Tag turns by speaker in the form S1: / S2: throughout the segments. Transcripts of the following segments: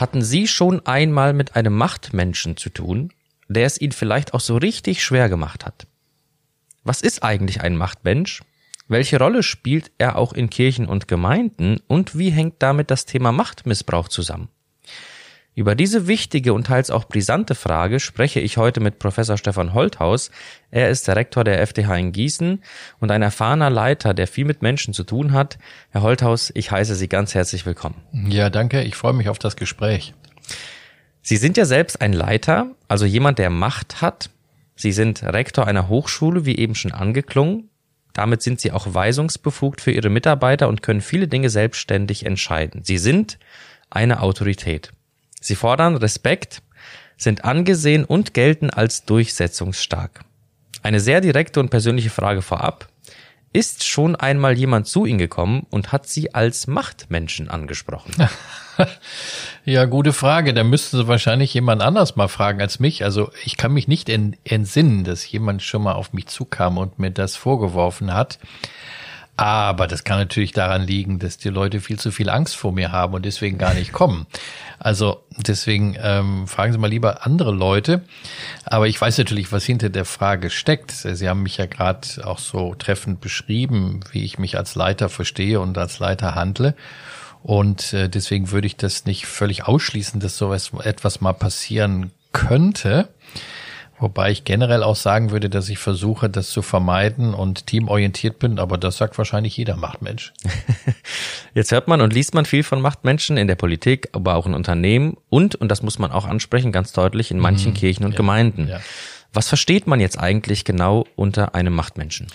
S1: Hatten Sie schon einmal mit einem Machtmenschen zu tun, der es Ihnen vielleicht auch so richtig schwer gemacht hat? Was ist eigentlich ein Machtmensch? Welche Rolle spielt er auch in Kirchen und Gemeinden und wie hängt damit das Thema Machtmissbrauch zusammen? Über diese wichtige und teils auch brisante Frage spreche ich heute mit Professor Stefan Holthaus. Er ist der Rektor der FTH in Gießen und ein erfahrener Leiter, der viel mit Menschen zu tun hat. Herr Holthaus, ich heiße Sie ganz herzlich willkommen.
S2: Ja, danke. Ich freue mich auf das Gespräch.
S1: Sie sind ja selbst ein Leiter, also jemand, der Macht hat. Sie sind Rektor einer Hochschule, wie eben schon angeklungen. Damit sind Sie auch weisungsbefugt für Ihre Mitarbeiter und können viele Dinge selbstständig entscheiden. Sie sind eine Autorität. Sie fordern Respekt, sind angesehen und gelten als durchsetzungsstark. Eine sehr direkte und persönliche Frage vorab. Ist schon einmal jemand zu Ihnen gekommen und hat Sie als Machtmenschen angesprochen?
S2: ja, gute Frage. Da müssten Sie wahrscheinlich jemand anders mal fragen als mich. Also ich kann mich nicht entsinnen, dass jemand schon mal auf mich zukam und mir das vorgeworfen hat. Aber das kann natürlich daran liegen, dass die Leute viel zu viel Angst vor mir haben und deswegen gar nicht kommen. Also deswegen ähm, fragen Sie mal lieber andere Leute. Aber ich weiß natürlich, was hinter der Frage steckt. Sie haben mich ja gerade auch so treffend beschrieben, wie ich mich als Leiter verstehe und als Leiter handle. Und äh, deswegen würde ich das nicht völlig ausschließen, dass sowas etwas mal passieren könnte. Wobei ich generell auch sagen würde, dass ich versuche, das zu vermeiden und teamorientiert bin, aber das sagt wahrscheinlich jeder Machtmensch.
S1: Jetzt hört man und liest man viel von Machtmenschen in der Politik, aber auch in Unternehmen und, und das muss man auch ansprechen, ganz deutlich, in manchen mhm, Kirchen und ja, Gemeinden. Ja. Was versteht man jetzt eigentlich genau unter einem Machtmenschen?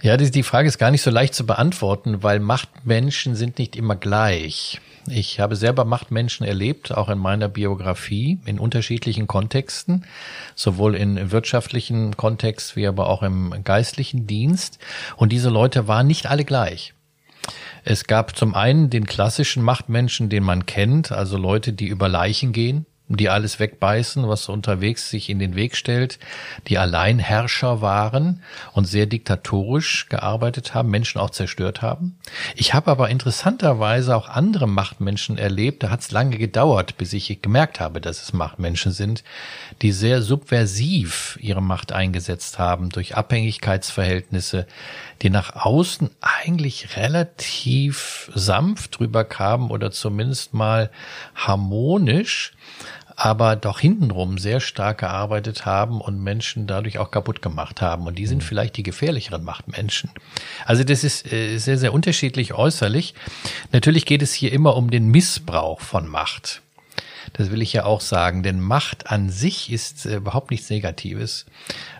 S2: Ja, die, die Frage ist gar nicht so leicht zu beantworten, weil Machtmenschen sind nicht immer gleich. Ich habe selber Machtmenschen erlebt, auch in meiner Biografie, in unterschiedlichen Kontexten, sowohl in wirtschaftlichen Kontext wie aber auch im geistlichen Dienst. Und diese Leute waren nicht alle gleich. Es gab zum einen den klassischen Machtmenschen, den man kennt, also Leute, die über Leichen gehen, die alles wegbeißen, was unterwegs sich in den Weg stellt, die Alleinherrscher waren und sehr diktatorisch gearbeitet haben, Menschen auch zerstört haben. Ich habe aber interessanterweise auch andere Machtmenschen erlebt, da hat es lange gedauert, bis ich gemerkt habe, dass es Machtmenschen sind, die sehr subversiv ihre Macht eingesetzt haben durch Abhängigkeitsverhältnisse, die nach außen eigentlich relativ sanft drüber kamen oder zumindest mal harmonisch, aber doch hintenrum sehr stark gearbeitet haben und Menschen dadurch auch kaputt gemacht haben. Und die sind mhm. vielleicht die gefährlicheren Machtmenschen. Also das ist äh, sehr, sehr unterschiedlich äußerlich. Natürlich geht es hier immer um den Missbrauch von Macht. Das will ich ja auch sagen, denn Macht an sich ist äh, überhaupt nichts Negatives.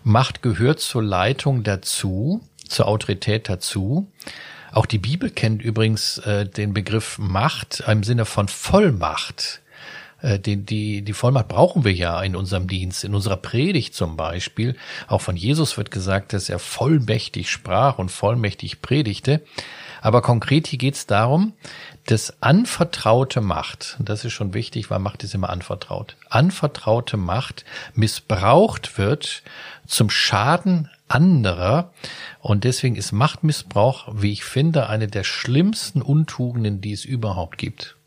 S2: Macht gehört zur Leitung dazu, zur Autorität dazu. Auch die Bibel kennt übrigens äh, den Begriff Macht im Sinne von Vollmacht. Äh, die, die, die Vollmacht brauchen wir ja in unserem Dienst, in unserer Predigt zum Beispiel. Auch von Jesus wird gesagt, dass er vollmächtig sprach und vollmächtig predigte. Aber konkret hier geht es darum, dass anvertraute Macht, das ist schon wichtig, weil Macht ist immer anvertraut, anvertraute Macht missbraucht wird zum Schaden anderer. Und deswegen ist Machtmissbrauch, wie ich finde, eine der schlimmsten Untugenden, die es überhaupt gibt.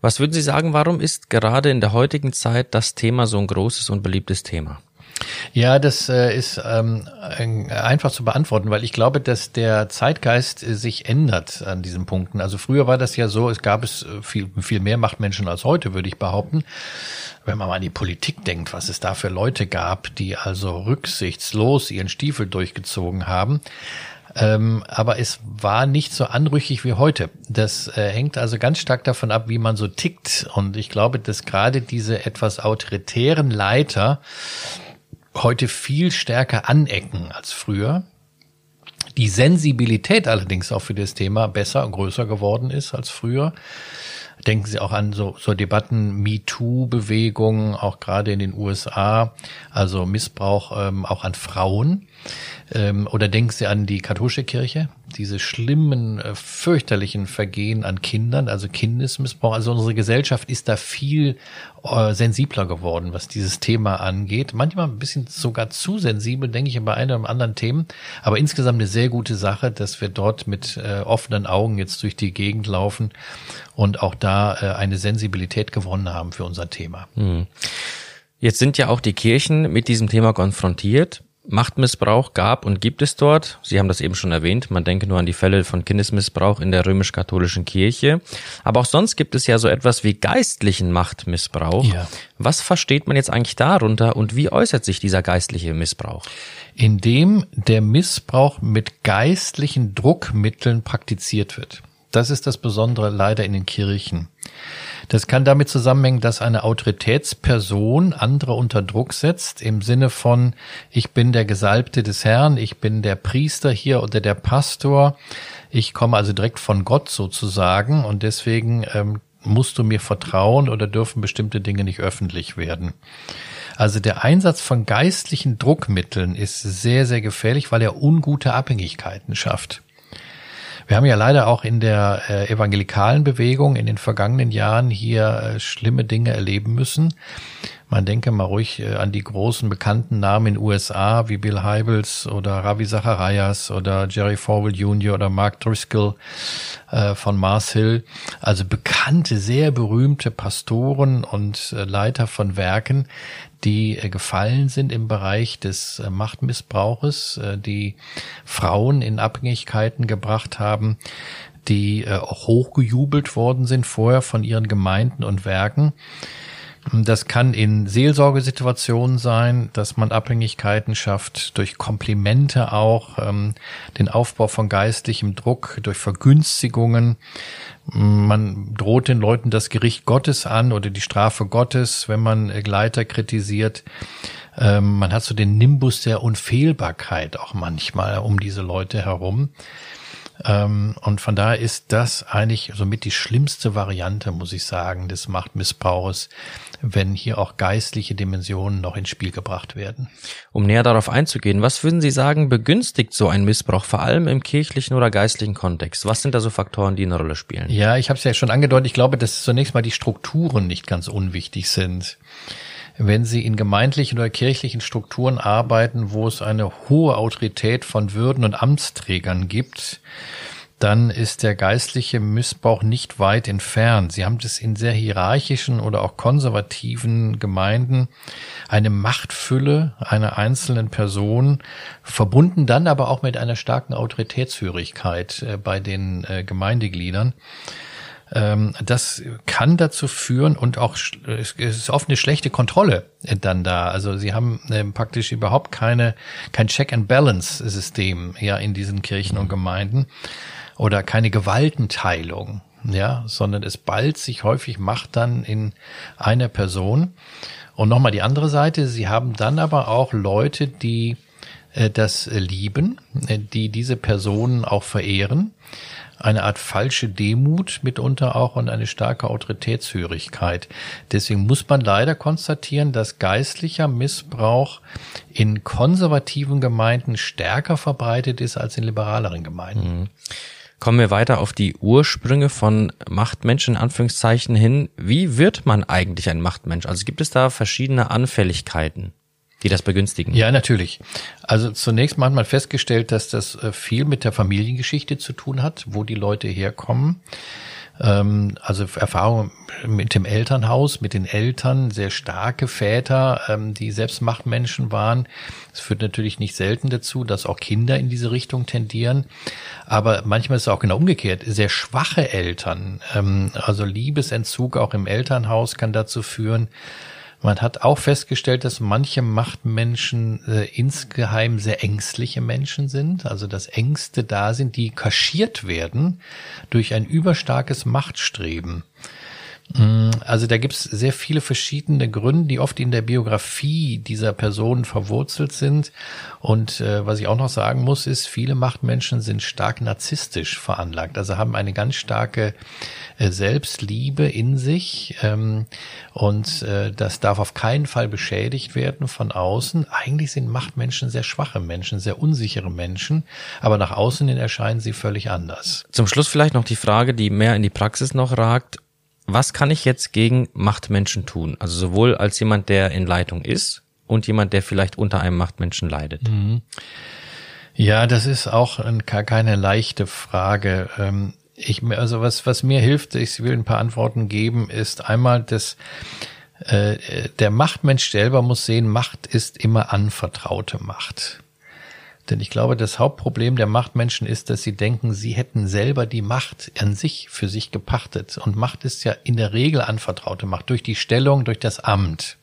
S1: Was würden Sie sagen, warum ist gerade in der heutigen Zeit das Thema so ein großes und beliebtes Thema?
S2: Ja, das äh, ist ähm, einfach zu beantworten, weil ich glaube, dass der Zeitgeist äh, sich ändert an diesen Punkten. Also früher war das ja so, es gab es äh, viel, viel mehr Machtmenschen als heute, würde ich behaupten. Wenn man mal an die Politik denkt, was es da für Leute gab, die also rücksichtslos ihren Stiefel durchgezogen haben. Ähm, aber es war nicht so anrüchig wie heute. Das äh, hängt also ganz stark davon ab, wie man so tickt. Und ich glaube, dass gerade diese etwas autoritären Leiter heute viel stärker anecken als früher. Die Sensibilität allerdings auch für das Thema besser und größer geworden ist als früher. Denken Sie auch an so, so Debatten, MeToo-Bewegungen, auch gerade in den USA, also Missbrauch ähm, auch an Frauen. Ähm, oder denken Sie an die katholische Kirche, diese schlimmen, äh, fürchterlichen Vergehen an Kindern, also Kindesmissbrauch. Also unsere Gesellschaft ist da viel äh, sensibler geworden, was dieses Thema angeht. Manchmal ein bisschen sogar zu sensibel, denke ich, bei einem oder anderen Themen. Aber insgesamt eine sehr gute Sache, dass wir dort mit äh, offenen Augen jetzt durch die Gegend laufen und auch da eine Sensibilität gewonnen haben für unser Thema. Hm.
S1: Jetzt sind ja auch die Kirchen mit diesem Thema konfrontiert. Machtmissbrauch gab und gibt es dort. Sie haben das eben schon erwähnt. Man denke nur an die Fälle von Kindesmissbrauch in der römisch-katholischen Kirche. Aber auch sonst gibt es ja so etwas wie geistlichen Machtmissbrauch. Ja. Was versteht man jetzt eigentlich darunter und wie äußert sich dieser geistliche Missbrauch?
S2: Indem der Missbrauch mit geistlichen Druckmitteln praktiziert wird. Das ist das Besondere leider in den Kirchen. Das kann damit zusammenhängen, dass eine Autoritätsperson andere unter Druck setzt, im Sinne von, ich bin der Gesalbte des Herrn, ich bin der Priester hier oder der Pastor, ich komme also direkt von Gott sozusagen und deswegen ähm, musst du mir vertrauen oder dürfen bestimmte Dinge nicht öffentlich werden. Also der Einsatz von geistlichen Druckmitteln ist sehr, sehr gefährlich, weil er ungute Abhängigkeiten schafft. Wir haben ja leider auch in der äh, evangelikalen Bewegung in den vergangenen Jahren hier äh, schlimme Dinge erleben müssen. Man denke mal ruhig äh, an die großen bekannten Namen in USA wie Bill Heibels oder Ravi Zacharias oder Jerry Falwell Jr. oder Mark Driscoll äh, von Mars Hill. Also bekannte, sehr berühmte Pastoren und äh, Leiter von Werken, die gefallen sind im Bereich des Machtmissbrauches, die Frauen in Abhängigkeiten gebracht haben, die auch hochgejubelt worden sind vorher von ihren Gemeinden und Werken. Das kann in Seelsorgesituationen sein, dass man Abhängigkeiten schafft, durch Komplimente auch, ähm, den Aufbau von geistlichem Druck, durch Vergünstigungen, man droht den Leuten das Gericht Gottes an oder die Strafe Gottes, wenn man Gleiter kritisiert. Ähm, man hat so den Nimbus der Unfehlbarkeit auch manchmal um diese Leute herum. Ähm, und von daher ist das eigentlich somit die schlimmste Variante, muss ich sagen, des Machtmissbrauchs, wenn hier auch geistliche Dimensionen noch ins Spiel gebracht werden.
S1: Um näher darauf einzugehen, was würden Sie sagen, begünstigt so ein Missbrauch, vor allem im kirchlichen oder geistlichen Kontext? Was sind da so Faktoren, die eine Rolle spielen?
S2: Ja, ich habe es ja schon angedeutet, ich glaube, dass zunächst mal die Strukturen nicht ganz unwichtig sind wenn Sie in gemeindlichen oder kirchlichen Strukturen arbeiten, wo es eine hohe Autorität von Würden und Amtsträgern gibt, dann ist der geistliche Missbrauch nicht weit entfernt. Sie haben das in sehr hierarchischen oder auch konservativen Gemeinden eine Machtfülle einer einzelnen Person, verbunden dann aber auch mit einer starken Autoritätshörigkeit äh, bei den äh, Gemeindegliedern. Ähm, das kann dazu führen und auch es ist oft eine schlechte Kontrolle dann da. Also sie haben ähm, praktisch überhaupt keine kein Check and Balance System ja in diesen Kirchen und Gemeinden oder keine Gewaltenteilung, ja, sondern es ballt sich häufig Macht dann in einer Person. Und nochmal die andere Seite, sie haben dann aber auch Leute, die äh, das lieben, äh, die diese Personen auch verehren. Eine Art falsche Demut mitunter auch und eine starke Autoritätshörigkeit. Deswegen muss man leider konstatieren, dass geistlicher Missbrauch in konservativen Gemeinden stärker verbreitet ist als in liberaleren Gemeinden. Mhm.
S1: Kommen wir weiter auf die Ursprünge von Machtmenschen, in Anführungszeichen hin. Wie wird man eigentlich ein Machtmensch? Also gibt es da verschiedene Anfälligkeiten, die das begünstigen?
S2: Ja, natürlich. Also zunächst mal hat man festgestellt, dass das äh, viel mit der Familiengeschichte zu tun hat, wo die Leute herkommen. Ähm, also Erfahrung mit dem Elternhaus, mit den Eltern, sehr starke Väter, ähm, die selbst Machtmenschen waren. Es führt natürlich nicht selten dazu, dass auch Kinder in diese Richtung tendieren. Aber manchmal ist es auch genau umgekehrt. Sehr schwache Eltern, ähm, also Liebesentzug auch im Elternhaus kann dazu führen, man hat auch festgestellt, dass manche Machtmenschen äh, insgeheim sehr ängstliche Menschen sind, also dass Ängste da sind, die kaschiert werden durch ein überstarkes Machtstreben. Also da gibt es sehr viele verschiedene Gründe, die oft in der Biografie dieser Person verwurzelt sind. Und äh, was ich auch noch sagen muss, ist, viele Machtmenschen sind stark narzisstisch veranlagt, also haben eine ganz starke äh, Selbstliebe in sich. Ähm, und äh, das darf auf keinen Fall beschädigt werden von außen. Eigentlich sind Machtmenschen sehr schwache Menschen, sehr unsichere Menschen, aber nach außen hin erscheinen sie völlig anders.
S1: Zum Schluss vielleicht noch die Frage, die mehr in die Praxis noch ragt was kann ich jetzt gegen Machtmenschen tun? Also sowohl als jemand, der in Leitung ist und jemand, der vielleicht unter einem Machtmenschen leidet. Mhm.
S2: Ja, das ist auch keine leichte Frage. Ähm, ich, also was, was mir hilft, ich will ein paar Antworten geben, ist einmal, dass äh, der Machtmensch selber muss sehen, Macht ist immer anvertraute Macht. Denn ich glaube, das Hauptproblem der Machtmenschen ist, dass sie denken, sie hätten selber die Macht an sich für sich gepachtet. Und Macht ist ja in der Regel anvertraute Macht durch die Stellung, durch das Amt.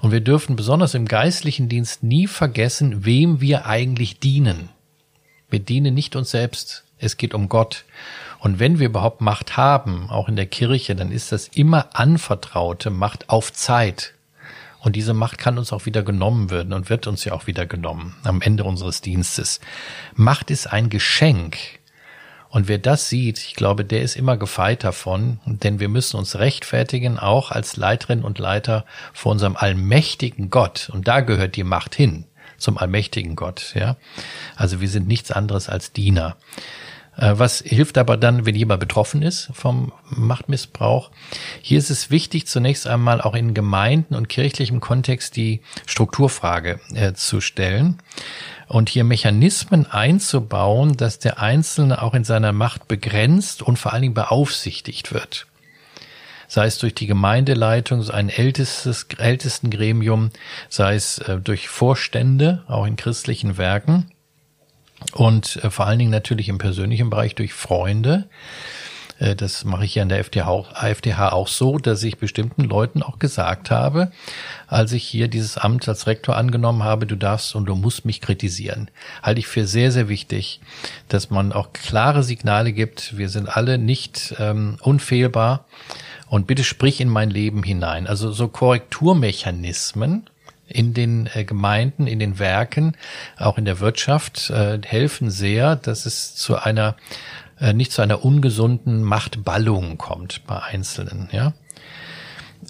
S2: Und wir dürfen besonders im geistlichen Dienst nie vergessen, wem wir eigentlich dienen. Wir dienen nicht uns selbst. Es geht um Gott. Und wenn wir überhaupt Macht haben, auch in der Kirche, dann ist das immer anvertraute Macht auf Zeit. Und diese Macht kann uns auch wieder genommen werden und wird uns ja auch wieder genommen am Ende unseres Dienstes. Macht ist ein Geschenk. Und wer das sieht, ich glaube, der ist immer gefeit davon, denn wir müssen uns rechtfertigen, auch als Leiterin und Leiter vor unserem allmächtigen Gott. Und da gehört die Macht hin, zum allmächtigen Gott, ja. Also wir sind nichts anderes als Diener. Äh, was hilft aber dann, wenn jemand betroffen ist vom Machtmissbrauch? Hier ist es wichtig, zunächst einmal auch in Gemeinden und kirchlichem Kontext die Strukturfrage äh, zu stellen und hier Mechanismen einzubauen, dass der Einzelne auch in seiner Macht begrenzt und vor allen Dingen beaufsichtigt wird. Sei es durch die Gemeindeleitung, so ein ältestes, ältesten Gremium, sei es äh, durch Vorstände, auch in christlichen Werken und äh, vor allen Dingen natürlich im persönlichen Bereich durch Freunde. Äh, das mache ich ja in der FTH auch so, dass ich bestimmten Leuten auch gesagt habe, als ich hier dieses Amt als Rektor angenommen habe, du darfst und du musst mich kritisieren. Halte ich für sehr, sehr wichtig, dass man auch klare Signale gibt. Wir sind alle nicht ähm, unfehlbar. Und bitte sprich in mein Leben hinein. Also so Korrekturmechanismen, in den äh, Gemeinden, in den Werken, auch in der Wirtschaft äh, helfen sehr, dass es zu einer äh, nicht zu einer ungesunden Machtballung kommt bei Einzelnen, ja.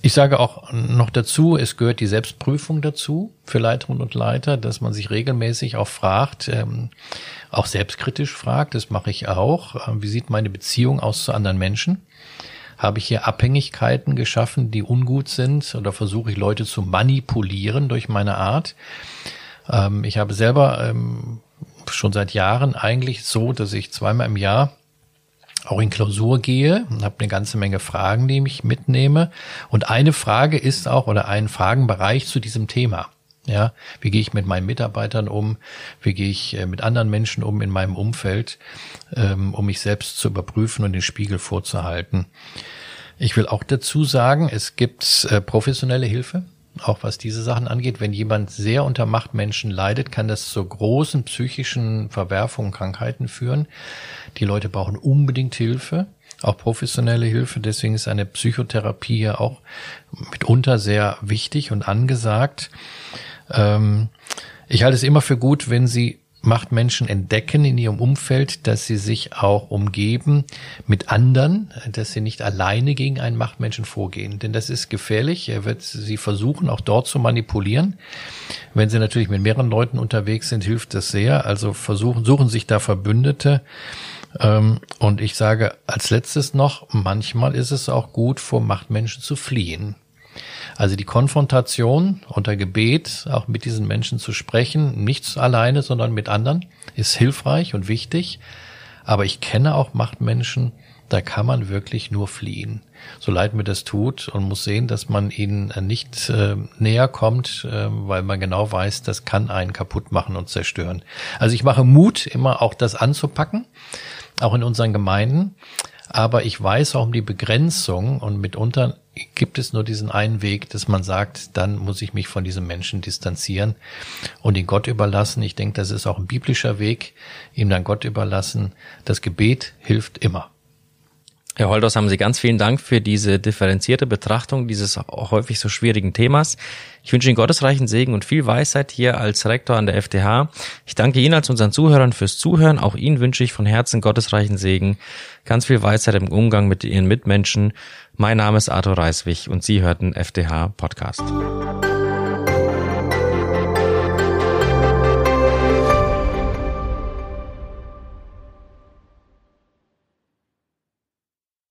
S2: Ich sage auch noch dazu, es gehört die Selbstprüfung dazu für Leiterinnen und Leiter, dass man sich regelmäßig auch fragt, ähm, auch selbstkritisch fragt, das mache ich auch, äh, wie sieht meine Beziehung aus zu anderen Menschen? Habe ich hier Abhängigkeiten geschaffen, die ungut sind oder versuche ich Leute zu manipulieren durch meine Art? Ähm, ich habe selber ähm, schon seit Jahren eigentlich so, dass ich zweimal im Jahr auch in Klausur gehe und habe eine ganze Menge Fragen, die ich mitnehme. Und eine Frage ist auch oder ein Fragenbereich zu diesem Thema. Ja, wie gehe ich mit meinen Mitarbeitern um? Wie gehe ich äh, mit anderen Menschen um in meinem Umfeld, ähm, um mich selbst zu überprüfen und den Spiegel vorzuhalten? Ich will auch dazu sagen, es gibt äh, professionelle Hilfe, auch was diese Sachen angeht. Wenn jemand sehr unter Machtmenschen leidet, kann das zu großen psychischen Verwerfungen, Krankheiten führen. Die Leute brauchen unbedingt Hilfe auch professionelle Hilfe. Deswegen ist eine Psychotherapie ja auch mitunter sehr wichtig und angesagt. Ähm, ich halte es immer für gut, wenn Sie Machtmenschen entdecken in ihrem Umfeld, dass sie sich auch umgeben mit anderen, dass sie nicht alleine gegen einen Machtmenschen vorgehen. Denn das ist gefährlich. Er wird sie versuchen, auch dort zu manipulieren. Wenn sie natürlich mit mehreren Leuten unterwegs sind, hilft das sehr. Also versuchen, suchen sich da Verbündete. Ähm, und ich sage als letztes noch, manchmal ist es auch gut, vor Machtmenschen zu fliehen. Also die Konfrontation unter Gebet, auch mit diesen Menschen zu sprechen, nicht alleine, sondern mit anderen, ist hilfreich und wichtig. Aber ich kenne auch Machtmenschen, da kann man wirklich nur fliehen. So leid mir das tut und muss sehen, dass man ihnen nicht äh, näher kommt, äh, weil man genau weiß, das kann einen kaputt machen und zerstören. Also ich mache Mut, immer auch das anzupacken, auch in unseren Gemeinden. Aber ich weiß auch um die Begrenzung und mitunter gibt es nur diesen einen Weg, dass man sagt, dann muss ich mich von diesem Menschen distanzieren und ihn Gott überlassen. Ich denke, das ist auch ein biblischer Weg, ihm dann Gott überlassen. Das Gebet hilft immer.
S1: Herr Holders, haben Sie ganz vielen Dank für diese differenzierte Betrachtung dieses häufig so schwierigen Themas. Ich wünsche Ihnen gottesreichen Segen und viel Weisheit hier als Rektor an der FTH. Ich danke Ihnen als unseren Zuhörern fürs Zuhören. Auch Ihnen wünsche ich von Herzen gottesreichen Segen, ganz viel Weisheit im Umgang mit Ihren Mitmenschen. Mein Name ist Arthur Reiswig und Sie hörten FTH Podcast.